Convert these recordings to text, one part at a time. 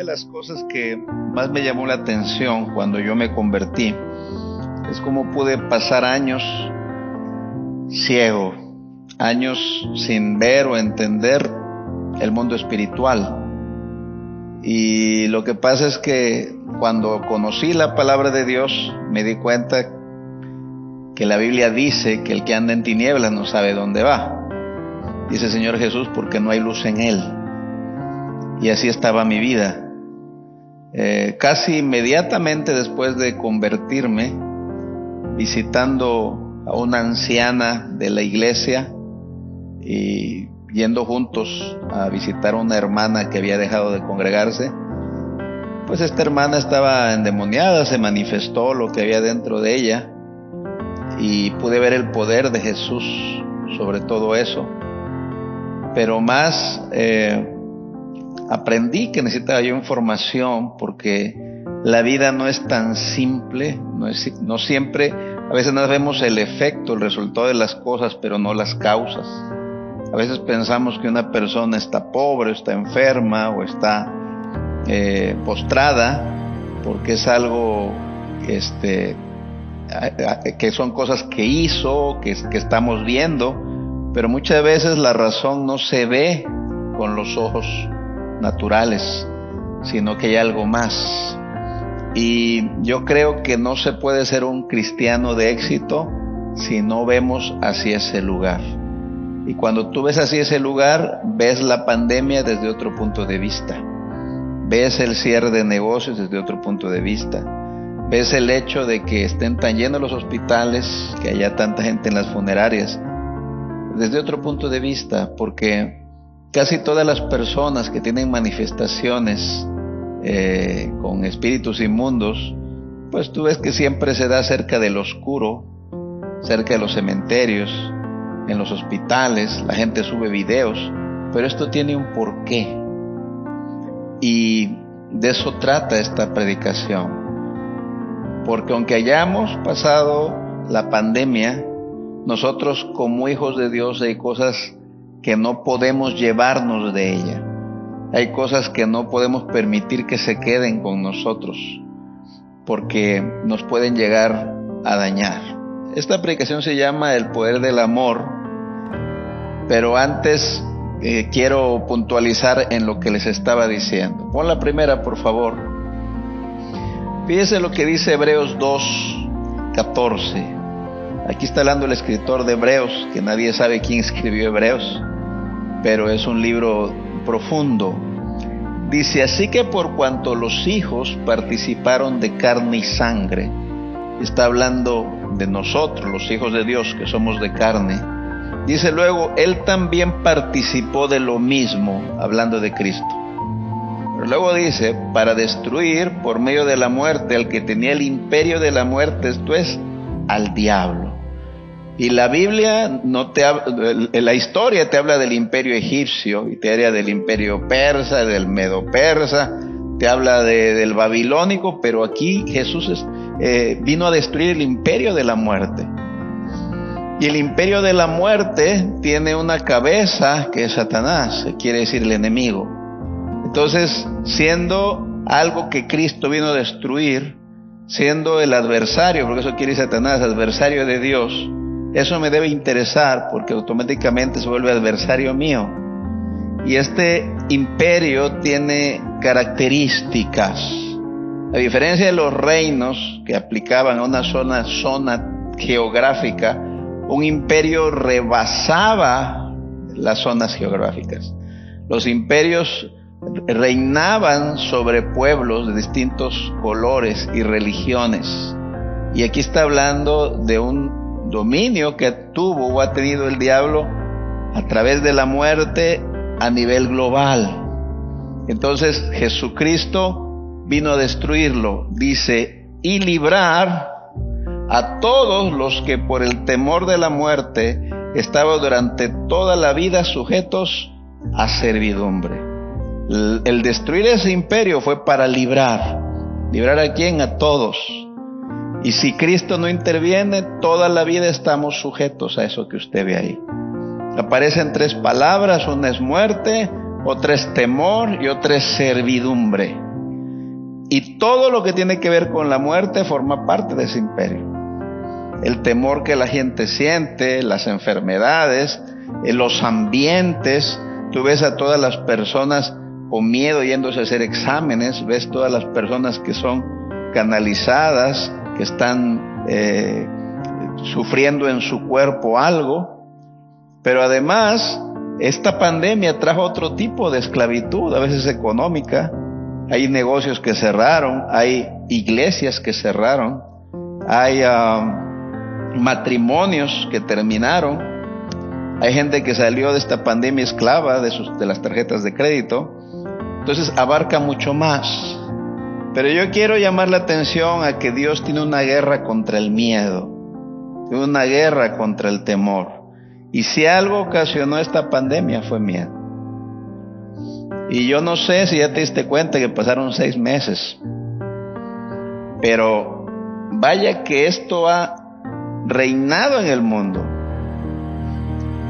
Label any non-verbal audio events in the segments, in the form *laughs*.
de las cosas que más me llamó la atención cuando yo me convertí es cómo pude pasar años ciego, años sin ver o entender el mundo espiritual. Y lo que pasa es que cuando conocí la palabra de Dios me di cuenta que la Biblia dice que el que anda en tinieblas no sabe dónde va. Dice el Señor Jesús porque no hay luz en él. Y así estaba mi vida. Eh, casi inmediatamente después de convertirme, visitando a una anciana de la iglesia y yendo juntos a visitar a una hermana que había dejado de congregarse, pues esta hermana estaba endemoniada, se manifestó lo que había dentro de ella y pude ver el poder de Jesús sobre todo eso. Pero más eh, aprendí que necesitaba yo información porque la vida no es tan simple, no, es, no siempre, a veces no vemos el efecto, el resultado de las cosas, pero no las causas. A veces pensamos que una persona está pobre, está enferma o está eh, postrada porque es algo este, que son cosas que hizo, que estamos viendo, pero muchas veces la razón no se ve con los ojos naturales, sino que hay algo más. Y yo creo que no se puede ser un cristiano de éxito si no vemos hacia ese lugar. Y cuando tú ves hacia ese lugar, ves la pandemia desde otro punto de vista. Ves el cierre de negocios desde otro punto de vista. Ves el hecho de que estén tan llenos los hospitales, que haya tanta gente en las funerarias, desde otro punto de vista, porque casi todas las personas que tienen manifestaciones eh, con espíritus inmundos, pues tú ves que siempre se da cerca del oscuro, cerca de los cementerios, en los hospitales, la gente sube videos, pero esto tiene un porqué. Y de eso trata esta predicación. Porque aunque hayamos pasado la pandemia, nosotros como hijos de Dios hay cosas que no podemos llevarnos de ella. Hay cosas que no podemos permitir que se queden con nosotros porque nos pueden llegar a dañar. Esta aplicación se llama El Poder del Amor, pero antes eh, quiero puntualizar en lo que les estaba diciendo. Pon la primera, por favor. Fíjese lo que dice Hebreos 2, 14. Aquí está hablando el escritor de Hebreos, que nadie sabe quién escribió Hebreos pero es un libro profundo. Dice, así que por cuanto los hijos participaron de carne y sangre, está hablando de nosotros, los hijos de Dios, que somos de carne. Dice luego, Él también participó de lo mismo, hablando de Cristo. Pero luego dice, para destruir por medio de la muerte al que tenía el imperio de la muerte, esto es, al diablo y la Biblia no te la historia te habla del imperio egipcio y te habla del imperio persa, del medo persa, te habla del babilónico, pero aquí Jesús eh, vino a destruir el imperio de la muerte. Y el imperio de la muerte tiene una cabeza que es Satanás, quiere decir el enemigo. Entonces, siendo algo que Cristo vino a destruir, siendo el adversario, porque eso quiere Satanás, adversario de Dios, eso me debe interesar porque automáticamente se vuelve adversario mío. Y este imperio tiene características. A diferencia de los reinos que aplicaban a una zona, zona geográfica, un imperio rebasaba las zonas geográficas. Los imperios reinaban sobre pueblos de distintos colores y religiones. Y aquí está hablando de un dominio que tuvo o ha tenido el diablo a través de la muerte a nivel global. Entonces Jesucristo vino a destruirlo, dice, y librar a todos los que por el temor de la muerte estaban durante toda la vida sujetos a servidumbre. El, destruir ese imperio fue para librar. ¿Librar a quién? A todos. Y si Cristo no interviene, toda la vida estamos sujetos a eso que usted ve ahí. Aparecen tres palabras, una es muerte, otra es temor y otra es servidumbre. Y todo lo que tiene que ver con la muerte forma parte de ese imperio. El temor que la gente siente, las enfermedades, eh, los ambientes. Tú ves a todas las personas con miedo yéndose a hacer exámenes, ves todas las personas que son canalizadas, que están eh, sufriendo en su cuerpo algo. Pero además, esta pandemia trajo otro tipo de esclavitud, a veces económica, hay negocios que cerraron, hay iglesias que cerraron, hay um, matrimonios que terminaron, hay gente que salió de esta pandemia esclava de, sus, de las tarjetas de crédito. Entonces abarca mucho más. Pero yo quiero llamar la atención a que Dios tiene una guerra contra el miedo, una guerra contra el temor. Y si algo ocasionó esta pandemia fue miedo. Y yo no sé si ya te diste cuenta que pasaron seis meses. Pero vaya que esto ha reinado en el mundo.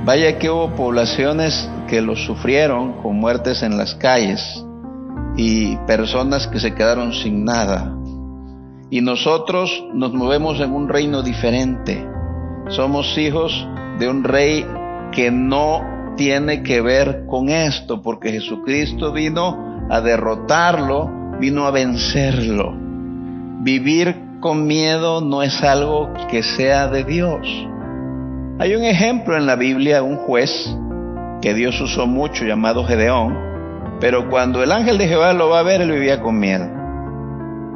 Vaya que hubo poblaciones que lo sufrieron con muertes en las calles y personas que se quedaron sin nada. Y nosotros nos movemos en un reino diferente. Somos hijos de un rey que no tiene que ver con esto, porque Jesucristo vino a derrotarlo, vino a vencerlo. Vivir con miedo no es algo que sea de Dios. Hay un ejemplo en la Biblia, un juez que Dios usó mucho llamado Gedeón, pero cuando el ángel de Jehová lo va a ver, él vivía con miedo.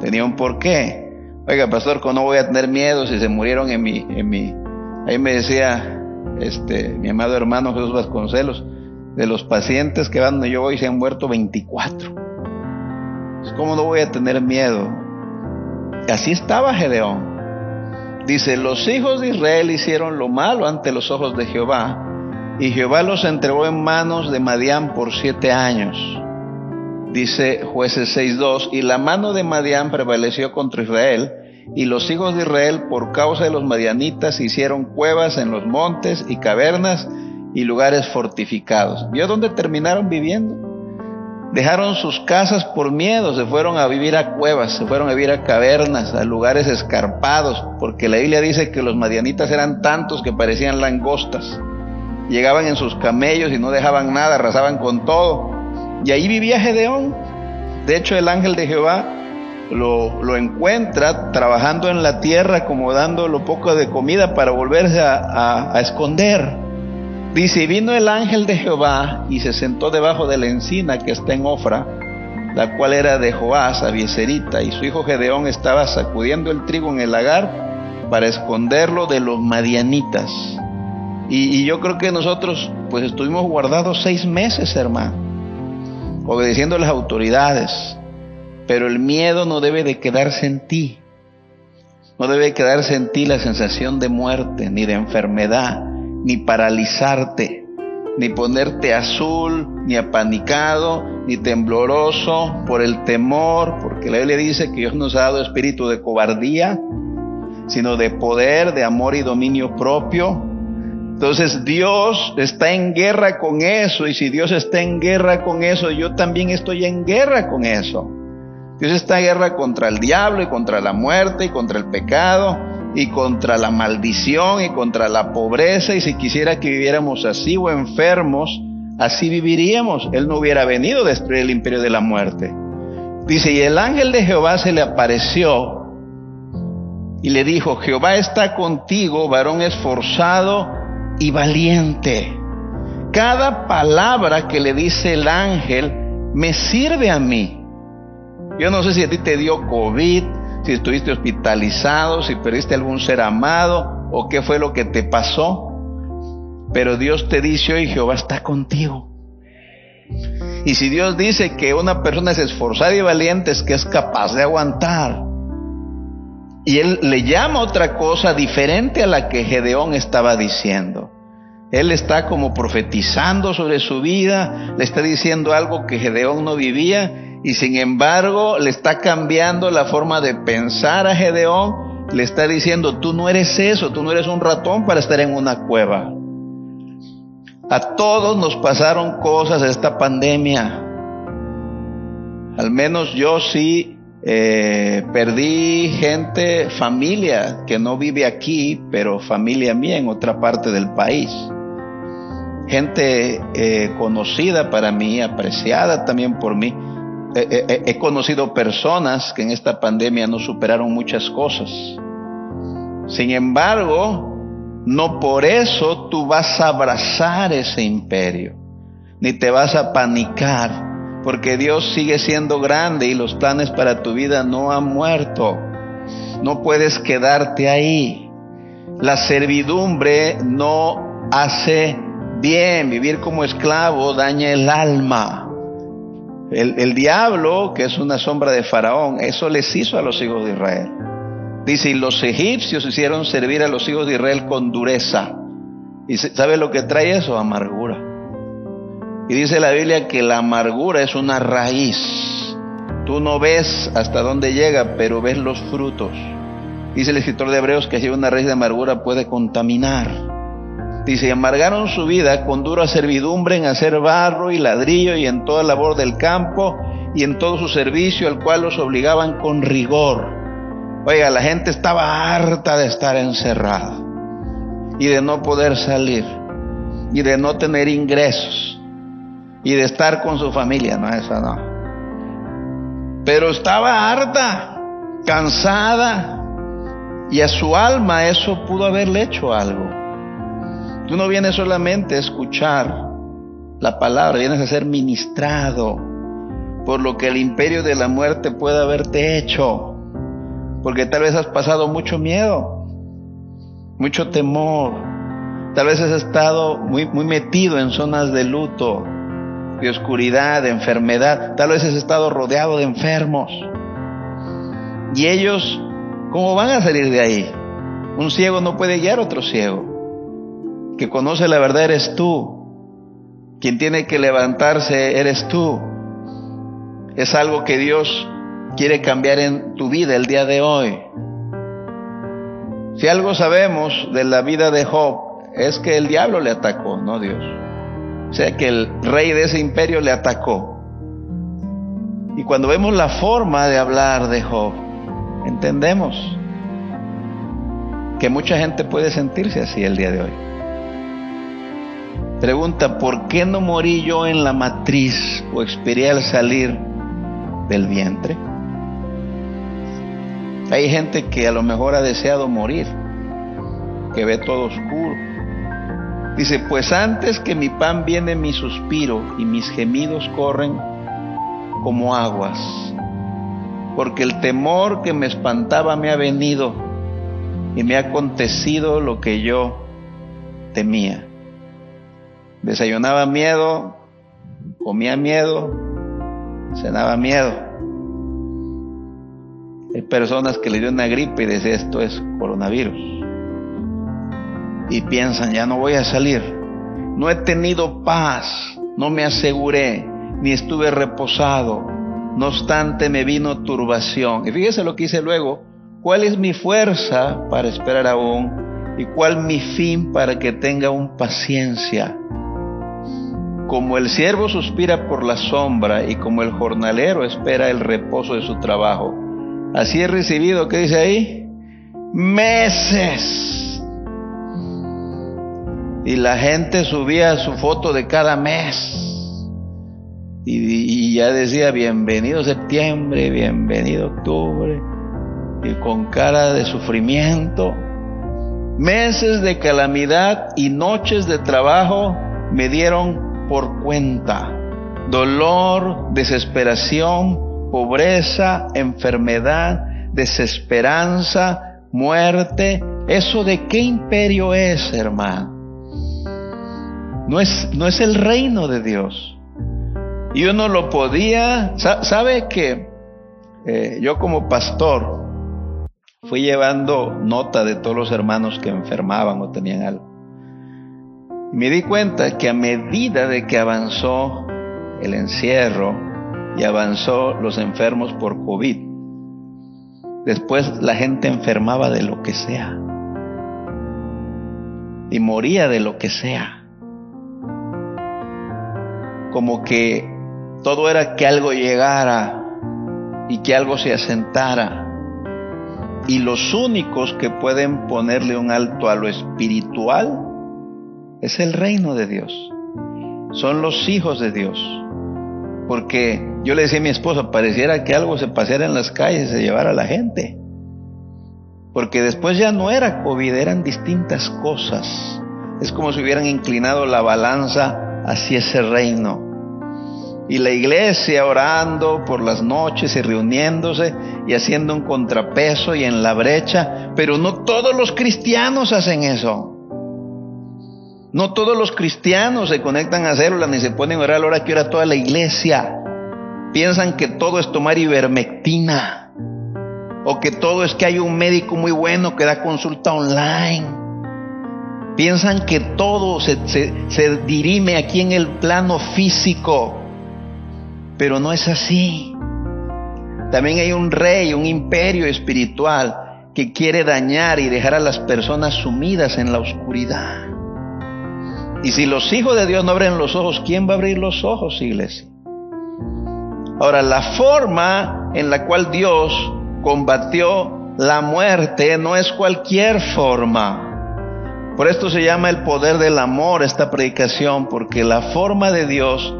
Tenía un porqué. Oiga, pastor, ¿cómo no voy a tener miedo si se murieron en mi, en mi... Ahí me decía este, mi amado hermano Jesús Vasconcelos, de los pacientes que van donde yo voy se han muerto 24. ¿Cómo no voy a tener miedo? Así estaba Gedeón. Dice, los hijos de Israel hicieron lo malo ante los ojos de Jehová, y Jehová los entregó en manos de Madián por siete años. Dice jueces 6.2, y la mano de Madián prevaleció contra Israel, y los hijos de Israel, por causa de los madianitas, hicieron cuevas en los montes y cavernas y lugares fortificados. ¿Vio dónde terminaron viviendo? Dejaron sus casas por miedo, se fueron a vivir a cuevas, se fueron a vivir a cavernas, a lugares escarpados, porque la Biblia dice que los madianitas eran tantos que parecían langostas. Llegaban en sus camellos y no dejaban nada, arrasaban con todo. Y ahí vivía Gedeón. De hecho, el ángel de Jehová lo, encuentra trabajando en la tierra, como dando lo poco de comida para volverse a, esconder. Dice, vino el ángel de Jehová y se sentó debajo de la encina que está en Ofra, la cual era de Joás, Abieserita, y su hijo Gedeón estaba sacudiendo el trigo en el lagar para esconderlo de los madianitas. Y, yo creo que nosotros pues estuvimos guardados seis meses, hermano, obedeciendo a las autoridades, pero el miedo no debe de quedarse en ti. No debe quedarse en ti la sensación de muerte, ni de enfermedad, ni paralizarte, ni ponerte azul, ni apanicado, ni tembloroso por el temor, porque la Biblia dice que Dios nos ha dado espíritu de cobardía, sino de poder, de amor y dominio propio. Entonces Dios está en guerra con eso, y si Dios está en guerra con eso, yo también estoy en guerra con eso. Dios está en guerra contra el diablo y contra la muerte y contra el pecado y contra la maldición y contra la pobreza y si quisiera que viviéramos así o enfermos, así viviríamos. Él no hubiera venido a destruir el imperio de la muerte. Dice, y el ángel de Jehová se le apareció y le dijo, Jehová está contigo, varón esforzado y valiente. Cada palabra que le dice el ángel me sirve a mí. Yo no sé si a ti te dio COVID, si estuviste hospitalizado, si perdiste algún ser amado o qué fue lo que te pasó. Pero Dios te dice hoy, Jehová está contigo. Y si Dios dice que una persona es esforzada y valiente, es que es capaz de aguantar. Y Él le llama otra cosa diferente a la que Gedeón estaba diciendo. Él está como profetizando sobre su vida, le está diciendo algo que Gedeón no vivía y sin embargo le está cambiando la forma de pensar a Gedeón, le está diciendo, tú no eres eso, tú no eres un ratón para estar en una cueva. A todos nos pasaron cosas esta pandemia. Al menos yo sí Eh, perdí gente, familia que no vive aquí, pero familia mía en otra parte del país. Gente eh, conocida para mí, apreciada también por mí. he conocido personas que en esta pandemia no superaron muchas cosas. Sin embargo, no por eso tú vas a abrazar ese imperio, ni te vas a panicar, porque Dios sigue siendo grande y los planes para tu vida no han muerto. No puedes quedarte ahí. La servidumbre no hace bien. Vivir como esclavo daña el alma. El, diablo, que es una sombra de Faraón, eso les hizo a los hijos de Israel. Dice, y los egipcios hicieron servir a los hijos de Israel con dureza. ¿Y sabe lo que trae eso? Amargura. Y dice la Biblia que la amargura es una raíz. Tú no ves hasta dónde llega, pero ves los frutos. Dice el escritor de Hebreos que si una raíz de amargura puede contaminar. Dice, amargaron su vida con dura servidumbre en hacer barro y ladrillo y en toda labor del campo y en todo su servicio, al cual los obligaban con rigor Oiga, la gente estaba harta de estar encerrada y de no poder salir y de no tener ingresos y de estar con su familia, no, eso no. Pero estaba harta, cansada y a su alma eso pudo haberle hecho algo. Tú no vienes solamente a escuchar la palabra, vienes a ser ministrado por lo que el imperio de la muerte puede haberte hecho porque tal vez has pasado mucho miedo, mucho temor, tal vez has estado muy, muy metido en zonas de luto, de oscuridad, de enfermedad, tal vez has estado rodeado de enfermos. Y ellos, ¿cómo van a salir de ahí? Un ciego no puede guiar a otro ciego. Que conoce la verdad eres tú. Quien tiene que levantarse eres tú. Es algo que Dios quiere cambiar en tu vida el día de hoy. Si algo sabemos de la vida de Job es que el diablo le atacó, no Dios. O sea que el rey de ese imperio le atacó. Y cuando vemos la forma de hablar de Job, entendemos que mucha gente puede sentirse así el día de hoy. Pregunta, ¿por qué no morí yo en la matriz o expiré al salir del vientre? Hay gente que a lo mejor ha deseado morir, que ve todo oscuro. Dice, pues antes que mi pan viene mi suspiro y mis gemidos corren como aguas, porque el temor que me espantaba me ha venido y me ha acontecido lo que yo temía. Desayunaba miedo, comía miedo, cenaba miedo. Hay personas que le dio una gripe y dicen esto es coronavirus. Y piensan, ya no voy a salir. No he tenido paz, no me aseguré, ni estuve reposado. No obstante me vino turbación. Y fíjese lo que dice luego, ¿cuál es mi fuerza para esperar aún? ¿Y cuál mi fin para que tenga un paciencia? Como el siervo suspira por la sombra y como el jornalero espera el reposo de su trabajo Así he recibido, ¿qué dice ahí? Meses. Y la gente subía su foto de cada mes. Y, ya decía, bienvenido septiembre, bienvenido octubre. Y con cara de sufrimiento. Meses de calamidad y noches de trabajo me dieron por cuenta. Dolor, desesperación, pobreza, enfermedad, desesperanza, muerte. ¿Eso de qué imperio es, hermano? No es, no es el reino de Dios. Y uno lo podía, ¿sabe que eh, yo como pastor fui llevando nota de todos los hermanos que enfermaban o tenían algo? Y me di cuenta que a medida de que avanzó el encierro, y avanzó los enfermos por COVID. Después la gente enfermaba de lo que sea y moría de lo que sea. Como que todo era que algo llegara y que algo se asentara. Y los únicos que pueden ponerle un alto a lo espiritual es el reino de Dios. Son los hijos de Dios. Porque yo le decía a mi esposa, pareciera que algo se paseara en las calles y se llevara a la gente. Porque después ya no era COVID, eran distintas cosas. Es como si hubieran inclinado la balanza hacia ese reino. Y la iglesia orando por las noches y reuniéndose y haciendo un contrapeso y en la brecha. Pero no todos los cristianos hacen eso. No todos los cristianos se conectan a células ni se ponen a orar a la hora que ora toda la iglesia. Piensan que todo es tomar ivermectina. O que todo es que hay un médico muy bueno que da consulta online. Piensan que todo se, dirime aquí en el plano físico. Pero no es así. También hay un rey, un imperio espiritual que quiere dañar y dejar a las personas sumidas en la oscuridad. Y si los hijos de Dios no abren los ojos, ¿quién va a abrir los ojos, iglesia? Ahora, la forma en la cual Dios combatió la muerte no es cualquier forma. Por esto se llama el poder del amor esta predicación, porque la forma de Dios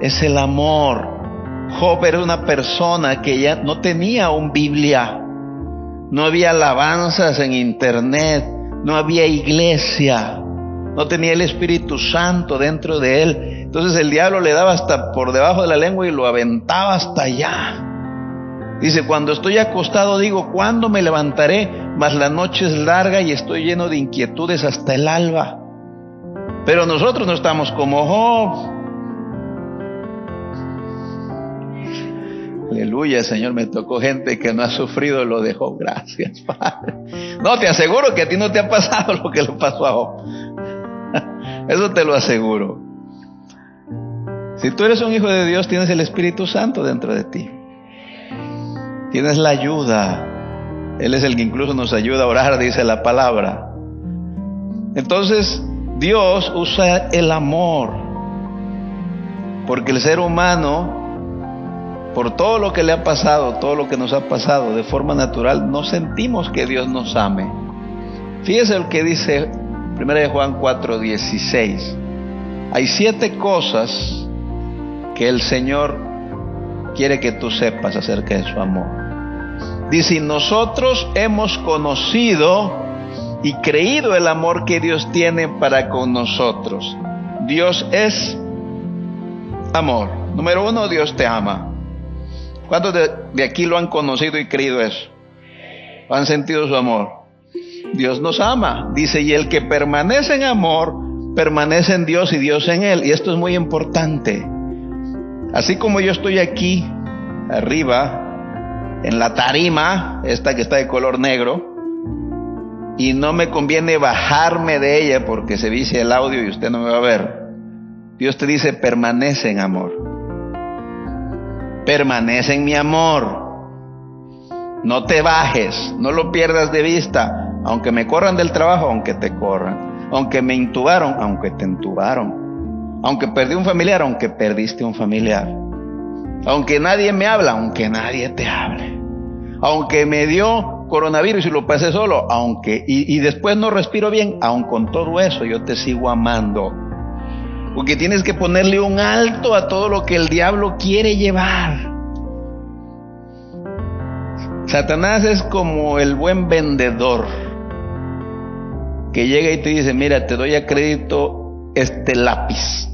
es el amor. Job era una persona que ya no tenía un Biblia, no había alabanzas en internet, no había iglesia no tenía el Espíritu Santo dentro de él. Entonces el diablo le daba hasta por debajo de la lengua y lo aventaba hasta allá. Dice, cuando estoy acostado digo, ¿cuándo me levantaré? Mas la noche es larga y estoy lleno de inquietudes hasta el alba. Pero nosotros no estamos como Job. Aleluya, Señor, me tocó gente que no ha sufrido lo de Job. Gracias, *laughs* Padre. No, te aseguro que a ti no te ha pasado lo que le pasó a Job. *laughs* Eso te lo aseguro. Si tú eres un hijo de Dios, tienes el Espíritu Santo dentro de ti. Tienes la ayuda. Él es el que incluso nos ayuda a orar, dice la palabra. Entonces, Dios usa el amor. Porque el ser humano, por todo lo que le ha pasado, todo lo que nos ha pasado de forma natural, no sentimos que Dios nos ame. Fíjese lo que dice Primera de Juan 4, 16. Hay siete cosas que el Señor quiere que tú sepas acerca de su amor. Dice, nosotros hemos conocido y creído el amor que Dios tiene para con nosotros. Dios es amor. Número uno, Dios te ama. ¿Cuántos de, de aquí lo han conocido y creído eso? ¿Han sentido su amor? Dios nos ama. Dice, y el que permanece en amor, permanece en Dios y Dios en él. Y esto es muy importante. Así como yo estoy aquí, arriba, en la tarima, esta que está de color negro, y no me conviene bajarme de ella porque se dice el audio y usted no me va a ver. Dios te dice, permanece en amor. Permanece en mi amor. No te bajes, no lo pierdas de vista. Aunque me corran del trabajo, aunque te corran. Aunque me intubaron, aunque te intubaron. Aunque perdí un familiar, aunque perdiste un familiar. Aunque nadie me habla, aunque nadie te hable. Aunque me dio coronavirus y lo pasé solo, aunque y, y después no respiro bien, aun con todo eso yo te sigo amando. Porque tienes que ponerle un alto a todo lo que el diablo quiere llevar. Satanás es como el buen vendedor que llega y te dice, mira, te doy a crédito este lápiz.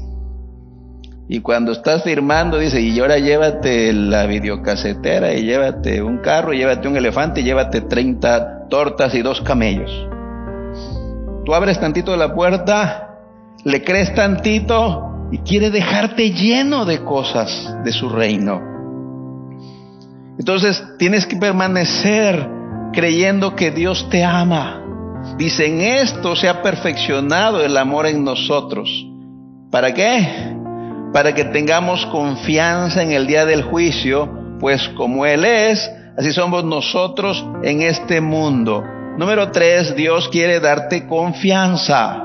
Y cuando estás firmando, dice, y ahora llévate la videocasetera, y llévate un carro, y llévate un elefante, y llévate 30 tortas y dos camellos. Tú abres tantito la puerta, le crees tantito y quiere dejarte lleno de cosas de su reino. Entonces tienes que permanecer creyendo que Dios te ama. Dice, en esto se ha perfeccionado el amor en nosotros. ¿Para qué? Para que tengamos confianza en el día del juicio, pues como Él es, así somos nosotros en este mundo. Número tres, Dios quiere darte confianza.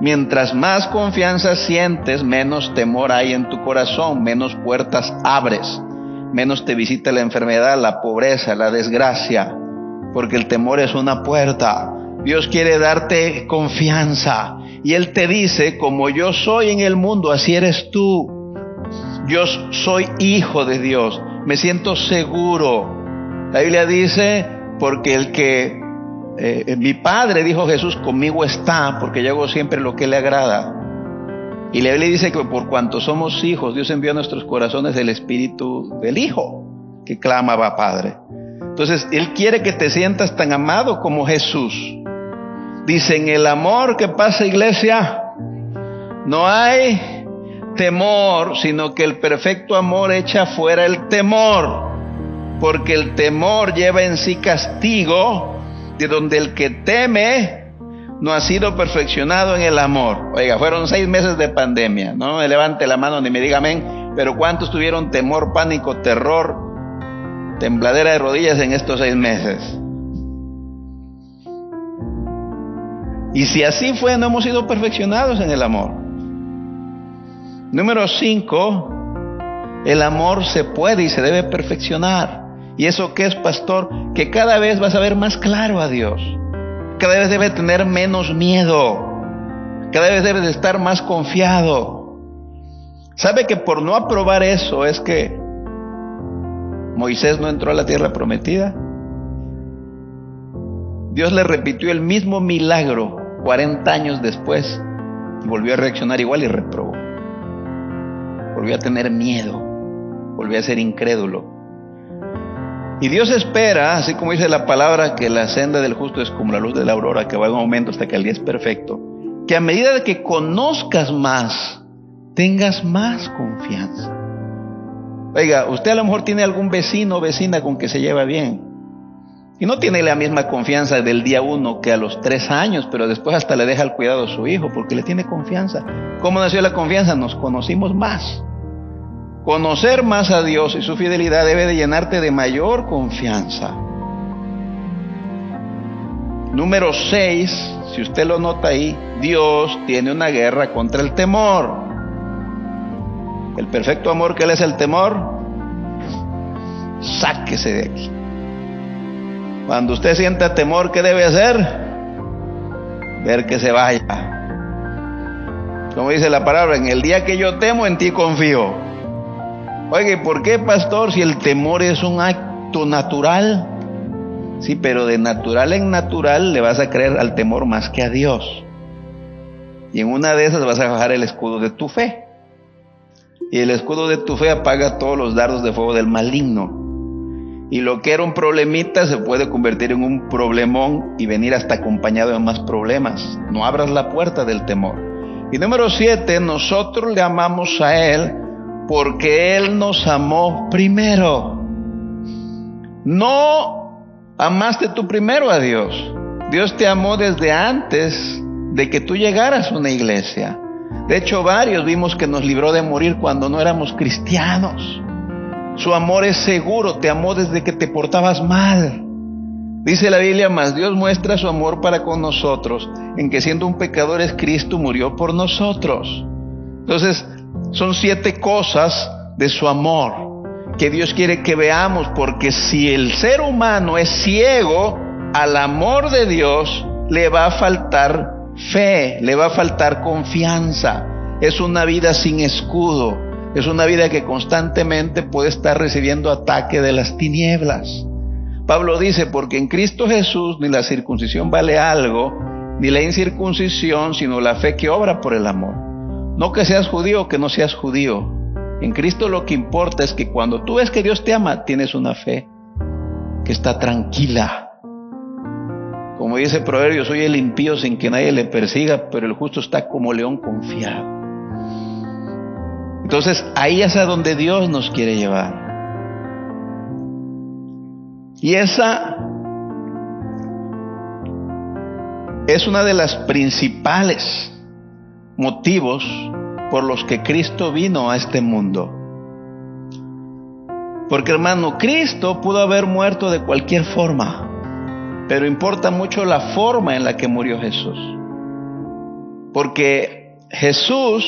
Mientras más confianza sientes, menos temor hay en tu corazón, menos puertas abres. menos te visita la enfermedad, la pobreza, la desgracia, porque el temor es una puerta. Dios quiere darte confianza y Él te dice, como yo soy en el mundo, así eres tú. Yo soy hijo de Dios, me siento seguro. La Biblia dice, porque el que eh, mi Padre, dijo Jesús, conmigo está, porque yo hago siempre lo que le agrada. Y la Biblia dice que por cuanto somos hijos, Dios envió a nuestros corazones el espíritu del Hijo, que clamaba Padre. Entonces, Él quiere que te sientas tan amado como Jesús. Dice, en el amor que pasa iglesia, no hay temor, sino que el perfecto amor echa fuera el temor, porque el temor lleva en sí castigo, de donde el que teme no ha sido perfeccionado en el amor. Oiga, fueron seis meses de pandemia, no me levante la mano ni me diga amén, pero ¿cuántos tuvieron temor, pánico, terror, tembladera de rodillas en estos seis meses? Y si así fue, no hemos sido perfeccionados en el amor. Número cinco, el amor se puede y se debe perfeccionar. ¿Y eso qué es, pastor? Que cada vez vas a ver más claro a Dios cada vez debe tener menos miedo, cada vez debe de estar más confiado. ¿Sabe que por no aprobar eso es que Moisés no entró a la tierra prometida? Dios le repitió el mismo milagro 40 años después volvió a reaccionar igual y reprobó. Volvió a tener miedo, volvió a ser incrédulo. Y Dios espera, así como dice la palabra, que la senda del justo es como la luz de la aurora, que va en aumento hasta que el día es perfecto, que a medida de que conozcas más, tengas más confianza. Oiga, usted a lo mejor tiene algún vecino o vecina con que se lleva bien. Y no tiene la misma confianza del día uno que a los tres años, pero después hasta le deja el cuidado a su hijo porque le tiene confianza. ¿Cómo nació la confianza? Nos conocimos más. Conocer más a Dios y su fidelidad debe de llenarte de mayor confianza. Número 6, si usted lo nota ahí, Dios tiene una guerra contra el temor. El perfecto amor que Él es el temor, sáquese de aquí. Cuando usted sienta temor, ¿qué debe hacer? Ver que se vaya. Como dice la palabra, en el día que yo temo, en ti confío. Oye, ¿por qué, pastor? Si el temor es un acto natural. Sí, pero de natural en natural le vas a creer al temor más que a Dios. Y en una de esas vas a bajar el escudo de tu fe. Y el escudo de tu fe apaga todos los dardos de fuego del maligno. Y lo que era un problemita se puede convertir en un problemón y venir hasta acompañado de más problemas. No abras la puerta del temor. Y número siete, nosotros le amamos a Él porque Él nos amó primero. No amaste tú primero a Dios. Dios te amó desde antes de que tú llegaras a una iglesia. De hecho, varios vimos que nos libró de morir cuando no éramos cristianos. Su amor es seguro, te amó desde que te portabas mal. Dice la Biblia, más Dios muestra su amor para con nosotros, en que siendo un pecador es Cristo murió por nosotros. Entonces, son siete cosas de su amor que Dios quiere que veamos, porque si el ser humano es ciego al amor de Dios, le va a faltar fe, le va a faltar confianza. Es una vida sin escudo, es una vida que constantemente puede estar recibiendo ataque de las tinieblas. Pablo dice, porque en Cristo Jesús ni la circuncisión vale algo, ni la incircuncisión, sino la fe que obra por el amor. No que seas judío o que no seas judío. En Cristo lo que importa es que cuando tú ves que Dios te ama, tienes una fe que está tranquila. Como dice el proverbio, soy el impío sin que nadie le persiga, pero el justo está como león confiado. Entonces ahí es a donde Dios nos quiere llevar. Y esa es una de las principales motivos por los que Cristo vino a este mundo. Porque hermano, Cristo pudo haber muerto de cualquier forma, pero importa mucho la forma en la que murió Jesús. Porque Jesús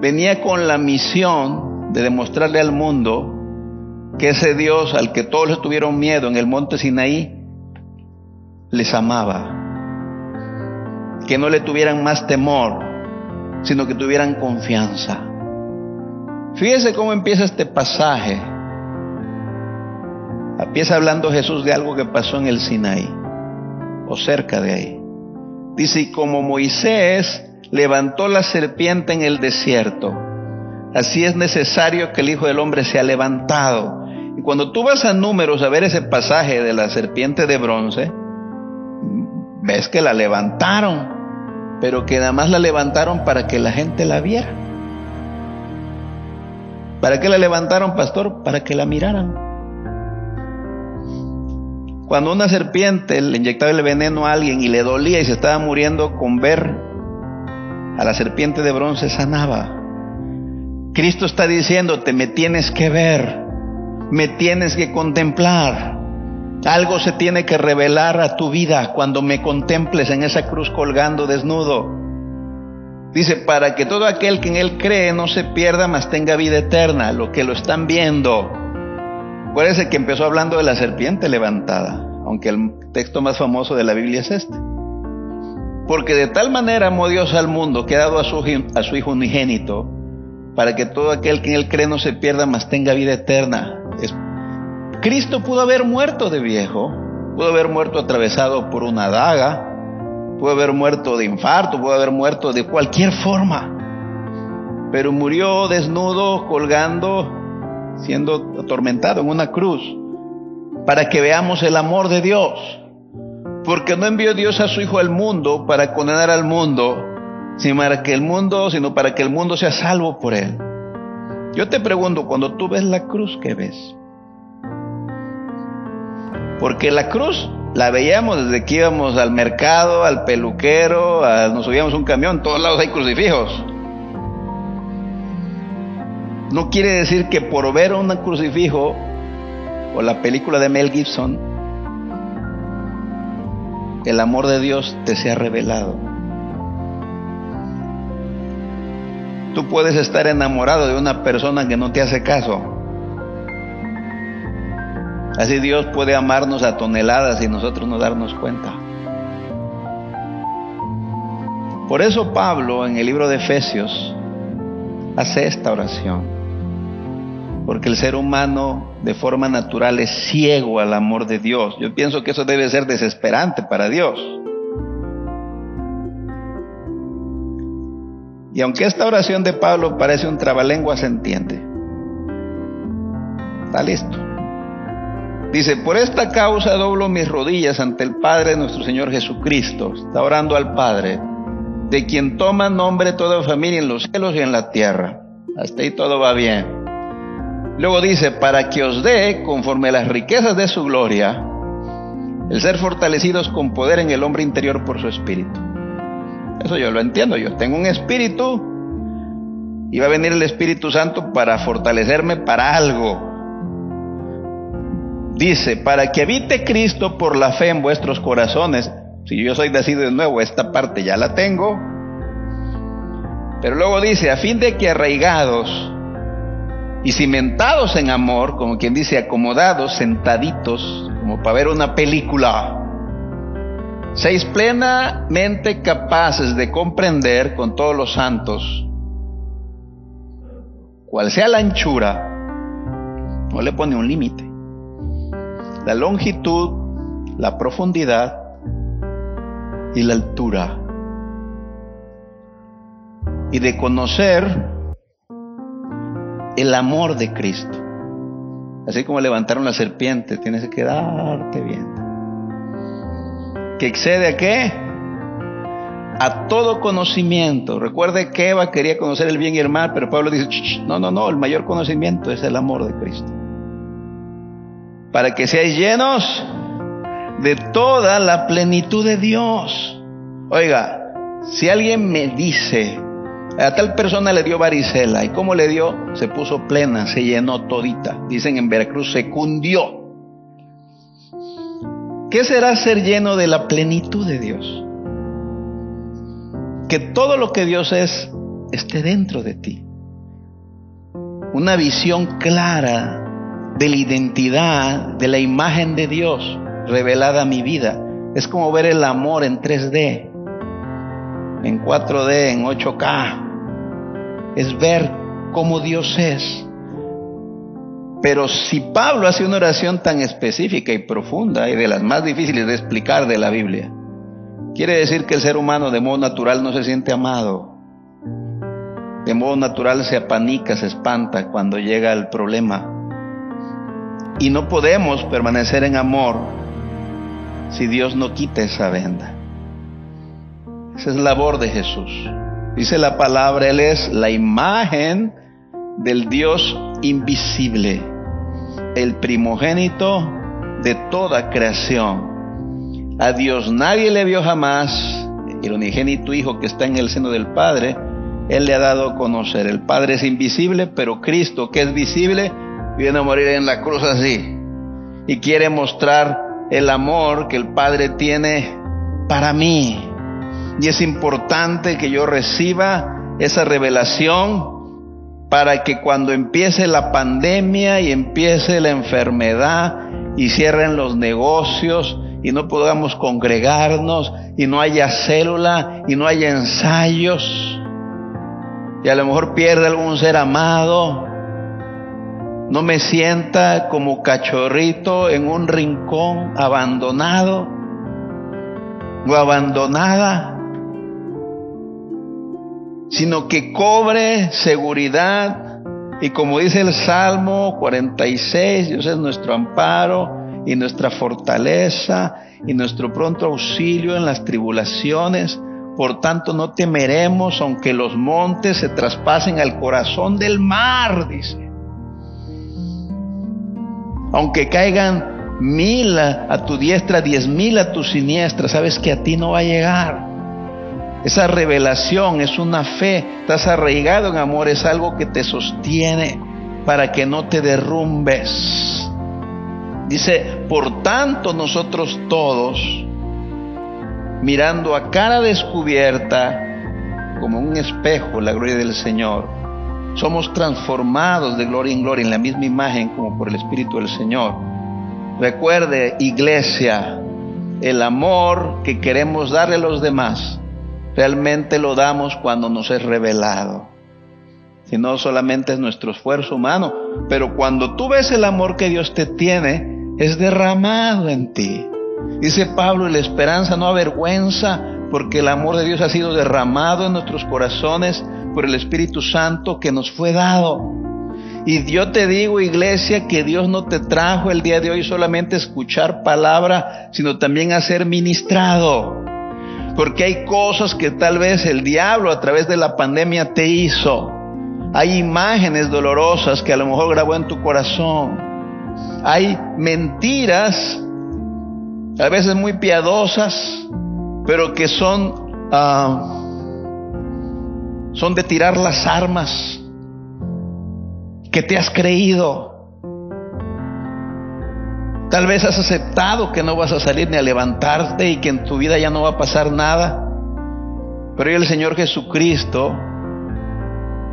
venía con la misión de demostrarle al mundo que ese Dios al que todos les tuvieron miedo en el monte Sinaí, les amaba. Que no le tuvieran más temor, sino que tuvieran confianza. Fíjese cómo empieza este pasaje. Empieza hablando Jesús de algo que pasó en el Sinaí, o cerca de ahí. Dice, y como Moisés levantó la serpiente en el desierto, así es necesario que el Hijo del Hombre sea levantado. Y cuando tú vas a números a ver ese pasaje de la serpiente de bronce, ves que la levantaron, pero que nada más la levantaron para que la gente la viera. ¿Para qué la levantaron, pastor? Para que la miraran. Cuando una serpiente le inyectaba el veneno a alguien y le dolía y se estaba muriendo con ver a la serpiente de bronce sanaba. Cristo está diciéndote, me tienes que ver, me tienes que contemplar. Algo se tiene que revelar a tu vida cuando me contemples en esa cruz colgando desnudo. Dice, para que todo aquel que en Él cree no se pierda, mas tenga vida eterna, lo que lo están viendo. Acuérdense que empezó hablando de la serpiente levantada, aunque el texto más famoso de la Biblia es este. Porque de tal manera amó Dios al mundo que ha dado a su, a su Hijo unigénito, para que todo aquel que en Él cree no se pierda, mas tenga vida eterna. Cristo pudo haber muerto de viejo, pudo haber muerto atravesado por una daga, pudo haber muerto de infarto, pudo haber muerto de cualquier forma, pero murió desnudo, colgando, siendo atormentado en una cruz, para que veamos el amor de Dios. Porque no envió Dios a su Hijo al mundo para condenar al mundo, sino para que el mundo, sino para que el mundo sea salvo por él. Yo te pregunto, cuando tú ves la cruz, ¿qué ves? Porque la cruz la veíamos desde que íbamos al mercado, al peluquero, nos subíamos un camión, en todos lados hay crucifijos. No quiere decir que por ver un crucifijo o la película de Mel Gibson, el amor de Dios te sea revelado. Tú puedes estar enamorado de una persona que no te hace caso. Así Dios puede amarnos a toneladas y nosotros no darnos cuenta. Por eso Pablo en el libro de Efesios hace esta oración. Porque el ser humano de forma natural es ciego al amor de Dios. Yo pienso que eso debe ser desesperante para Dios. Y aunque esta oración de Pablo parece un trabalengua, se entiende. Está listo. Dice, por esta causa doblo mis rodillas ante el Padre de nuestro Señor Jesucristo. Está orando al Padre, de quien toma nombre toda familia en los cielos y en la tierra. Hasta ahí todo va bien. Luego dice, para que os dé, conforme a las riquezas de su gloria, el ser fortalecidos con poder en el hombre interior por su espíritu. Eso yo lo entiendo. Yo tengo un espíritu y va a venir el Espíritu Santo para fortalecerme para algo. Dice, para que habite Cristo por la fe en vuestros corazones. Si yo soy nacido de nuevo, esta parte ya la tengo. Pero luego dice, a fin de que arraigados y cimentados en amor, como quien dice, acomodados, sentaditos, como para ver una película, seis plenamente capaces de comprender con todos los santos cual sea la anchura, no le pone un límite la longitud, la profundidad y la altura. Y de conocer el amor de Cristo. Así como levantaron la serpiente, tienes que quedarte bien. ¿Que excede a qué? A todo conocimiento. Recuerde que Eva quería conocer el bien y el mal, pero Pablo dice, no, no, no, el mayor conocimiento es el amor de Cristo para que seáis llenos de toda la plenitud de Dios. Oiga, si alguien me dice, a tal persona le dio varicela, ¿y cómo le dio? Se puso plena, se llenó todita. Dicen en Veracruz, se cundió. ¿Qué será ser lleno de la plenitud de Dios? Que todo lo que Dios es esté dentro de ti. Una visión clara de la identidad, de la imagen de Dios revelada a mi vida. Es como ver el amor en 3D, en 4D, en 8K. Es ver cómo Dios es. Pero si Pablo hace una oración tan específica y profunda y de las más difíciles de explicar de la Biblia, quiere decir que el ser humano de modo natural no se siente amado. De modo natural se apanica, se espanta cuando llega el problema. Y no podemos permanecer en amor si Dios no quita esa venda. Esa es labor de Jesús. Dice la palabra, Él es la imagen del Dios invisible, el primogénito de toda creación. A Dios nadie le vio jamás, el unigénito Hijo que está en el seno del Padre, Él le ha dado a conocer. El Padre es invisible, pero Cristo, que es visible, viene a morir en la cruz así. Y quiere mostrar el amor que el Padre tiene para mí. Y es importante que yo reciba esa revelación para que cuando empiece la pandemia y empiece la enfermedad y cierren los negocios y no podamos congregarnos y no haya célula y no haya ensayos y a lo mejor pierde algún ser amado, no me sienta como cachorrito en un rincón abandonado o abandonada sino que cobre seguridad. Y como dice el Salmo 46, Dios es nuestro amparo y nuestra fortaleza y nuestro pronto auxilio en las tribulaciones. Por tanto, no temeremos aunque los montes se traspasen al corazón del mar, dice. Aunque caigan mil a tu diestra, diez mil a tu siniestra, sabes que a ti no va a llegar. Esa revelación es una fe, estás arraigado en amor, es algo que te sostiene para que no te derrumbes. Dice, por tanto nosotros todos, mirando a cara descubierta, como un espejo, la gloria del Señor, somos transformados de gloria en gloria en la misma imagen como por el Espíritu del Señor. Recuerde, iglesia, el amor que queremos darle a los demás realmente lo damos cuando nos es revelado. Si no solamente es nuestro esfuerzo humano, pero cuando tú ves el amor que Dios te tiene, es derramado en ti. Dice Pablo, la esperanza no avergüenza, porque el amor de Dios ha sido derramado en nuestros corazones por el Espíritu Santo que nos fue dado. Y yo te digo, iglesia, que Dios no te trajo el día de hoy solamente a escuchar palabra, sino también a ser ministrado. Porque hay cosas que tal vez el diablo a través de la pandemia te hizo. Hay imágenes dolorosas que a lo mejor grabó en tu corazón. Hay mentiras, a veces muy piadosas, pero que son, ah, son de tirar las armas que te has creído. Tal vez has aceptado que no vas a salir ni a levantarte y que en tu vida ya no va a pasar nada. Pero el Señor Jesucristo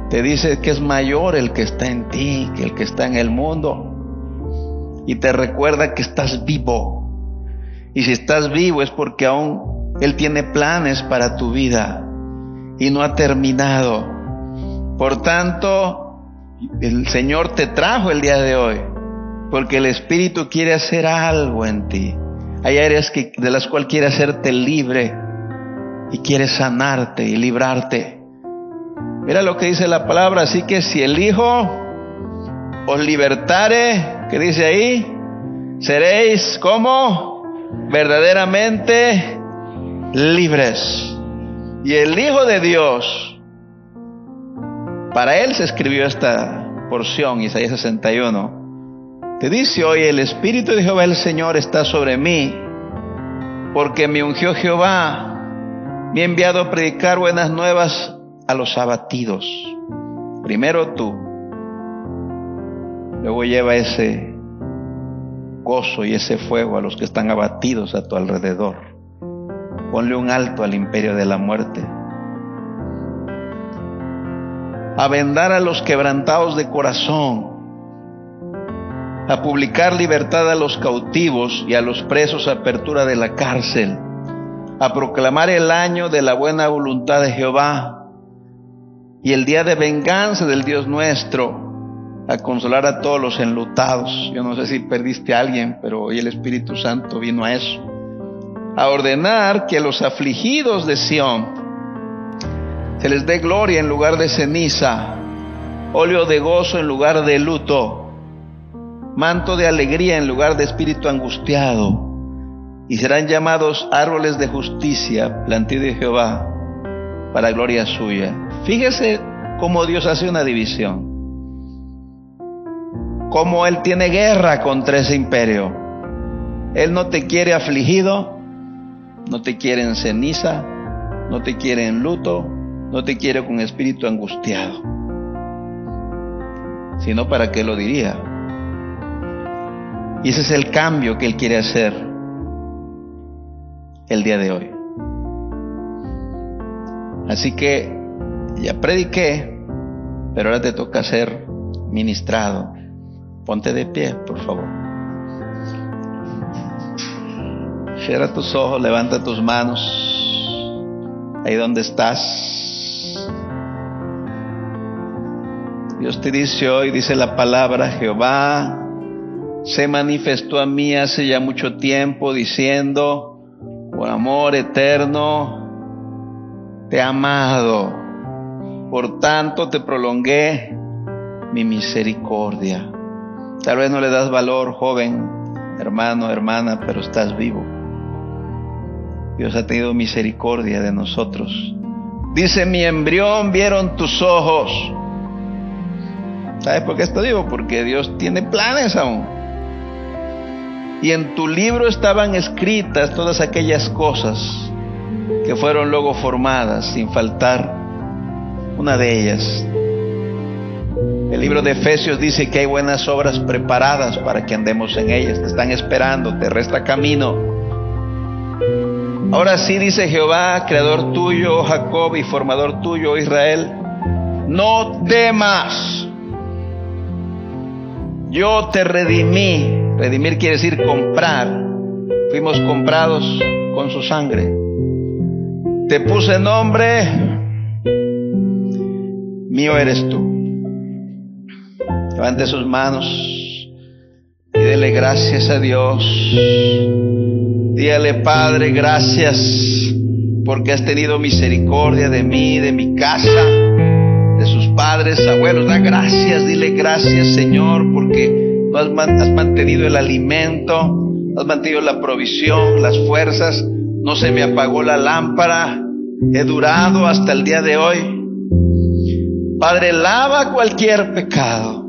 te dice que es mayor el que está en ti que el que está en el mundo. Y te recuerda que estás vivo. Y si estás vivo es porque aún Él tiene planes para tu vida y no ha terminado. Por tanto, el Señor te trajo el día de hoy porque el Espíritu quiere hacer algo en ti. Hay áreas que, de las cuales quiere hacerte libre y quiere sanarte y librarte. Mira lo que dice la palabra, así que si el Hijo os libertare, ¿qué dice ahí? Seréis como verdaderamente libres. Y el Hijo de Dios, para él se escribió esta porción, Isaías 61 te dice hoy, el Espíritu de Jehová el Señor está sobre mí, porque me ungió Jehová, me ha enviado a predicar buenas nuevas a los abatidos. Primero tú, luego lleva ese gozo y ese fuego a los que están abatidos a tu alrededor. Ponle un alto al imperio de la muerte. A vendar a los quebrantados de corazón a publicar libertad a los cautivos y a los presos apertura de la cárcel, a proclamar el año de la buena voluntad de Jehová y el día de venganza del Dios nuestro, a consolar a todos los enlutados. Yo no sé si perdiste a alguien, pero hoy el Espíritu Santo vino a eso. A ordenar que los afligidos de Sión se les dé gloria en lugar de ceniza, óleo de gozo en lugar de luto, manto de alegría en lugar de espíritu angustiado, y serán llamados árboles de justicia, plantío de Jehová, para gloria suya. Fíjese cómo Dios hace una división cómo Él tiene guerra contra ese imperio. Él no te quiere afligido, no te quiere en ceniza, no te quiere en luto, no te quiere con espíritu angustiado. Sino para qué lo diría. Y ese es el cambio que Él quiere hacer el día de hoy. Así que ya prediqué, pero ahora te toca ser ministrado. Ponte de pie, por favor. Cierra tus ojos, levanta tus manos. Ahí donde estás. Dios te dice hoy, dice la palabra, Jehová se manifestó a mí hace ya mucho tiempo diciendo, por amor eterno, te he amado, por tanto te prolongué mi misericordia. Tal vez no le das valor, joven, hermano, hermana, pero estás vivo. Dios ha tenido misericordia de nosotros. Dice, mi embrión vieron tus ojos. ¿Sabes por qué estoy vivo? Porque Dios tiene planes aún. Y en tu libro estaban escritas todas aquellas cosas que fueron luego formadas, sin faltar una de ellas. El libro de Efesios dice que hay buenas obras preparadas para que andemos en ellas. Te están esperando, te resta camino. Ahora sí dice Jehová, creador tuyo, Jacob, y formador tuyo, Israel, no temas. Yo te redimí. Redimir quiere decir comprar. Fuimos comprados con su sangre. Te puse nombre, mío eres tú. Levante sus manos y dele gracias a Dios. Dígale, Padre, gracias porque has tenido misericordia de mí, de mi casa, de sus padres, abuelos. Da gracias, dile gracias, Señor, porque has, has mantenido el alimento, has mantenido la provisión, las fuerzas. No se me apagó la lámpara. He durado hasta el día de hoy. Padre, lava cualquier pecado.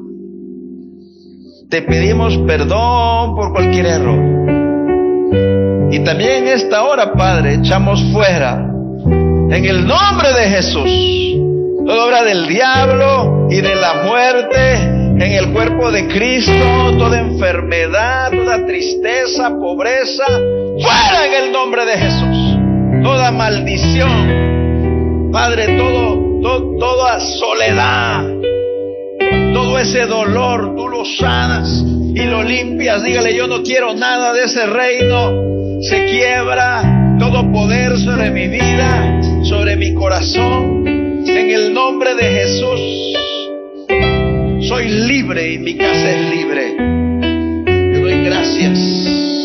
Te pedimos perdón por cualquier error. Y también en esta hora, Padre, echamos fuera, en el nombre de Jesús, toda obra del diablo y de la muerte en el cuerpo de Cristo, toda enfermedad, toda tristeza, pobreza, fuera en el nombre de Jesús. Toda maldición, Padre, todo, toda soledad, todo ese dolor, tú lo sanas y lo limpias. Dígale, yo no quiero nada de ese reino. Se quiebra todo poder sobre mi vida, sobre mi corazón. En el nombre de Jesús, soy libre y mi casa es libre. Te doy gracias.